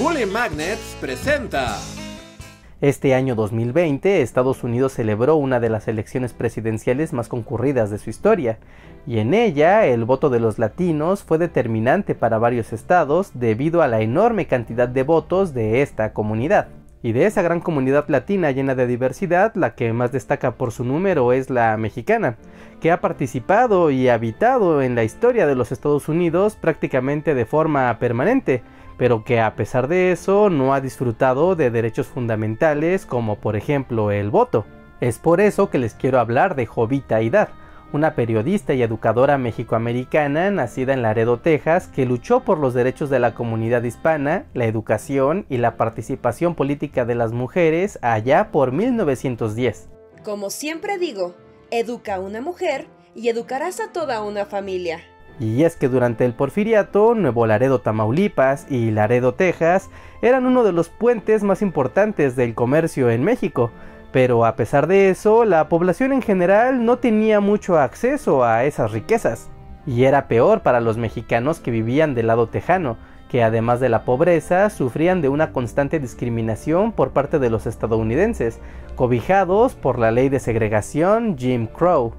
Bully Magnets presenta. Este año 2020, Estados Unidos celebró una de las elecciones presidenciales más concurridas de su historia, y en ella el voto de los latinos fue determinante para varios estados debido a la enorme cantidad de votos de esta comunidad. Y de esa gran comunidad latina llena de diversidad, la que más destaca por su número es la mexicana, que ha participado y habitado en la historia de los Estados Unidos prácticamente de forma permanente, pero que a pesar de eso no ha disfrutado de derechos fundamentales como por ejemplo el voto. Es por eso que les quiero hablar de Jovita Hidar, una periodista y educadora mexicoamericana nacida en Laredo, Texas, que luchó por los derechos de la comunidad hispana, la educación y la participación política de las mujeres allá por 1910. Como siempre digo, educa a una mujer y educarás a toda una familia. Y es que durante el porfiriato, Nuevo Laredo, Tamaulipas y Laredo, Texas eran uno de los puentes más importantes del comercio en México, pero a pesar de eso, la población en general no tenía mucho acceso a esas riquezas. Y era peor para los mexicanos que vivían del lado tejano, que además de la pobreza sufrían de una constante discriminación por parte de los estadounidenses, cobijados por la ley de segregación Jim Crow.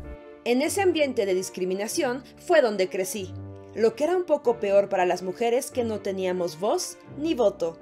En ese ambiente de discriminación fue donde crecí, lo que era un poco peor para las mujeres que no teníamos voz ni voto,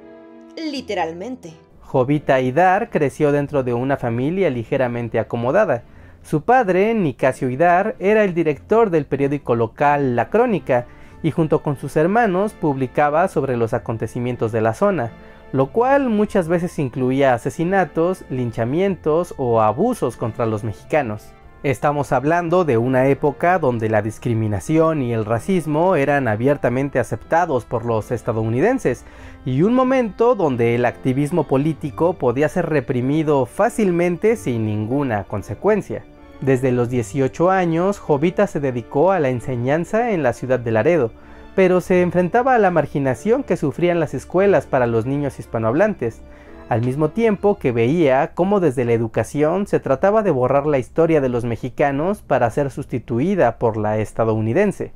literalmente. Jovita Hidar creció dentro de una familia ligeramente acomodada. Su padre, Nicasio Hidar, era el director del periódico local La Crónica y junto con sus hermanos publicaba sobre los acontecimientos de la zona, lo cual muchas veces incluía asesinatos, linchamientos o abusos contra los mexicanos. Estamos hablando de una época donde la discriminación y el racismo eran abiertamente aceptados por los estadounidenses y un momento donde el activismo político podía ser reprimido fácilmente sin ninguna consecuencia. Desde los 18 años, Jovita se dedicó a la enseñanza en la ciudad de Laredo, pero se enfrentaba a la marginación que sufrían las escuelas para los niños hispanohablantes, al mismo tiempo que veía cómo desde la educación se trataba de borrar la historia de los mexicanos para ser sustituida por la estadounidense.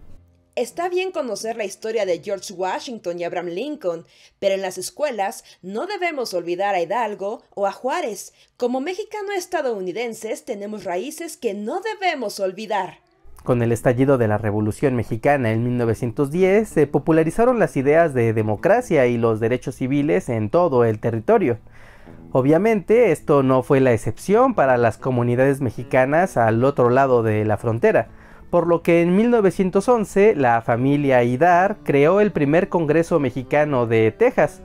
Está bien conocer la historia de George Washington y Abraham Lincoln, pero en las escuelas no debemos olvidar a Hidalgo o a Juárez. Como mexicano-estadounidenses tenemos raíces que no debemos olvidar. Con el estallido de la Revolución Mexicana en 1910 se popularizaron las ideas de democracia y los derechos civiles en todo el territorio. Obviamente esto no fue la excepción para las comunidades mexicanas al otro lado de la frontera, por lo que en 1911 la familia Hidar creó el primer Congreso Mexicano de Texas,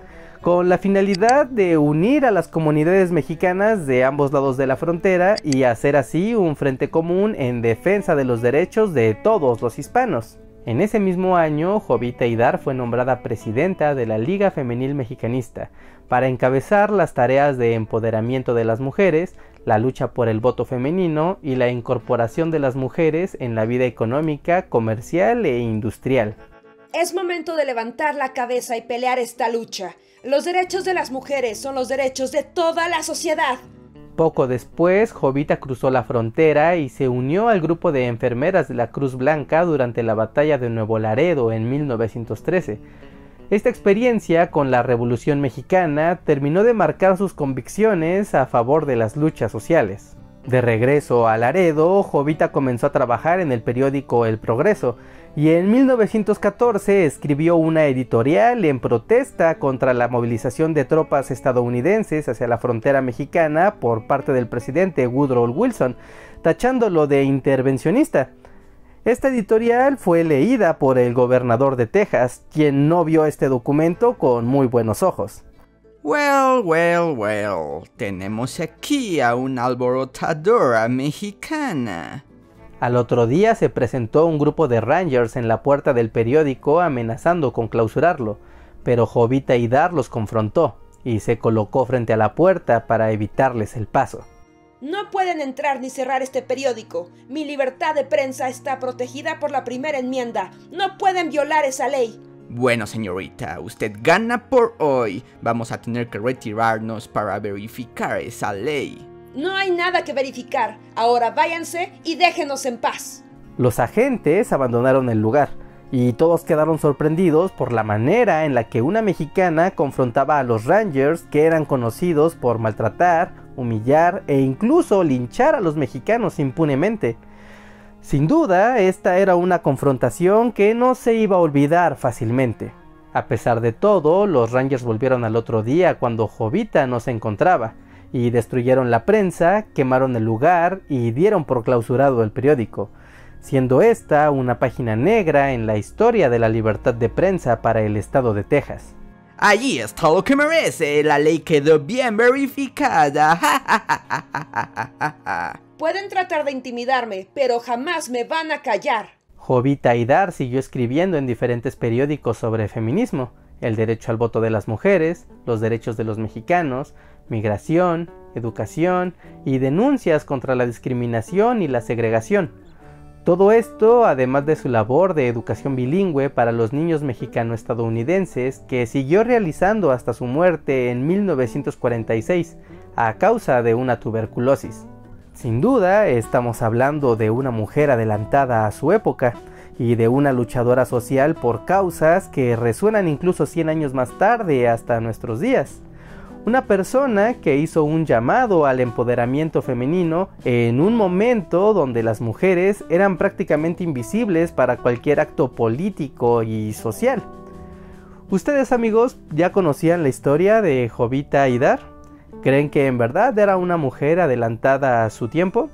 con la finalidad de unir a las comunidades mexicanas de ambos lados de la frontera y hacer así un frente común en defensa de los derechos de todos los hispanos. En ese mismo año, Jovita Hidar fue nombrada presidenta de la Liga Femenil Mexicanista para encabezar las tareas de empoderamiento de las mujeres, la lucha por el voto femenino y la incorporación de las mujeres en la vida económica, comercial e industrial. Es momento de levantar la cabeza y pelear esta lucha. Los derechos de las mujeres son los derechos de toda la sociedad. Poco después, Jovita cruzó la frontera y se unió al grupo de enfermeras de la Cruz Blanca durante la batalla de Nuevo Laredo en 1913. Esta experiencia con la Revolución Mexicana terminó de marcar sus convicciones a favor de las luchas sociales. De regreso a Laredo, Jovita comenzó a trabajar en el periódico El Progreso y en 1914 escribió una editorial en protesta contra la movilización de tropas estadounidenses hacia la frontera mexicana por parte del presidente Woodrow Wilson, tachándolo de intervencionista. Esta editorial fue leída por el gobernador de Texas, quien no vio este documento con muy buenos ojos. Well, well, well, tenemos aquí a una alborotadora mexicana. Al otro día se presentó un grupo de rangers en la puerta del periódico amenazando con clausurarlo, pero Jovita Hidar los confrontó y se colocó frente a la puerta para evitarles el paso. No pueden entrar ni cerrar este periódico. Mi libertad de prensa está protegida por la primera enmienda. No pueden violar esa ley. Bueno, señorita, usted gana por hoy. Vamos a tener que retirarnos para verificar esa ley. No hay nada que verificar. Ahora váyanse y déjenos en paz. Los agentes abandonaron el lugar, y todos quedaron sorprendidos por la manera en la que una mexicana confrontaba a los Rangers que eran conocidos por maltratar, humillar e incluso linchar a los mexicanos impunemente. Sin duda, esta era una confrontación que no se iba a olvidar fácilmente. A pesar de todo, los Rangers volvieron al otro día cuando Jovita no se encontraba, y destruyeron la prensa, quemaron el lugar y dieron por clausurado el periódico siendo esta una página negra en la historia de la libertad de prensa para el estado de Texas. Allí está lo que merece, la ley quedó bien verificada. Pueden tratar de intimidarme, pero jamás me van a callar. Jovita Aidar siguió escribiendo en diferentes periódicos sobre feminismo, el derecho al voto de las mujeres, los derechos de los mexicanos, migración, educación y denuncias contra la discriminación y la segregación. Todo esto, además de su labor de educación bilingüe para los niños mexicano-estadounidenses, que siguió realizando hasta su muerte en 1946 a causa de una tuberculosis. Sin duda, estamos hablando de una mujer adelantada a su época y de una luchadora social por causas que resuenan incluso 100 años más tarde hasta nuestros días una persona que hizo un llamado al empoderamiento femenino en un momento donde las mujeres eran prácticamente invisibles para cualquier acto político y social. ¿Ustedes amigos ya conocían la historia de Jovita Idar? ¿Creen que en verdad era una mujer adelantada a su tiempo?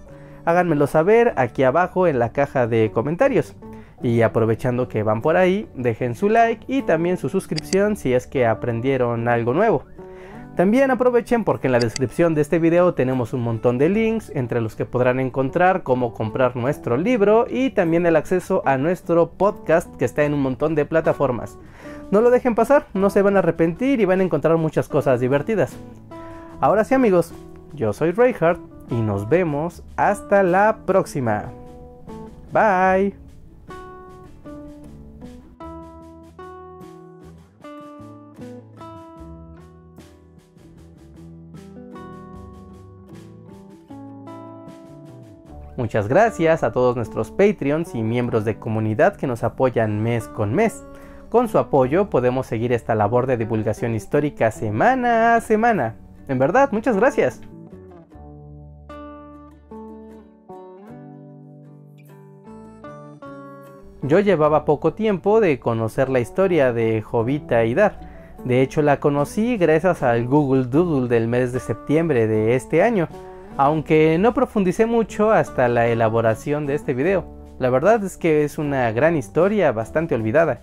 Háganmelo saber aquí abajo en la caja de comentarios. Y aprovechando que van por ahí, dejen su like y también su suscripción si es que aprendieron algo nuevo. También aprovechen porque en la descripción de este video tenemos un montón de links entre los que podrán encontrar cómo comprar nuestro libro y también el acceso a nuestro podcast que está en un montón de plataformas. No lo dejen pasar, no se van a arrepentir y van a encontrar muchas cosas divertidas. Ahora sí amigos, yo soy Reinhardt y nos vemos hasta la próxima. Bye. Muchas gracias a todos nuestros Patreons y miembros de comunidad que nos apoyan mes con mes. Con su apoyo podemos seguir esta labor de divulgación histórica semana a semana. En verdad, muchas gracias. Yo llevaba poco tiempo de conocer la historia de Jovita Idar. De hecho, la conocí gracias al Google Doodle del mes de septiembre de este año aunque no profundicé mucho hasta la elaboración de este video. La verdad es que es una gran historia bastante olvidada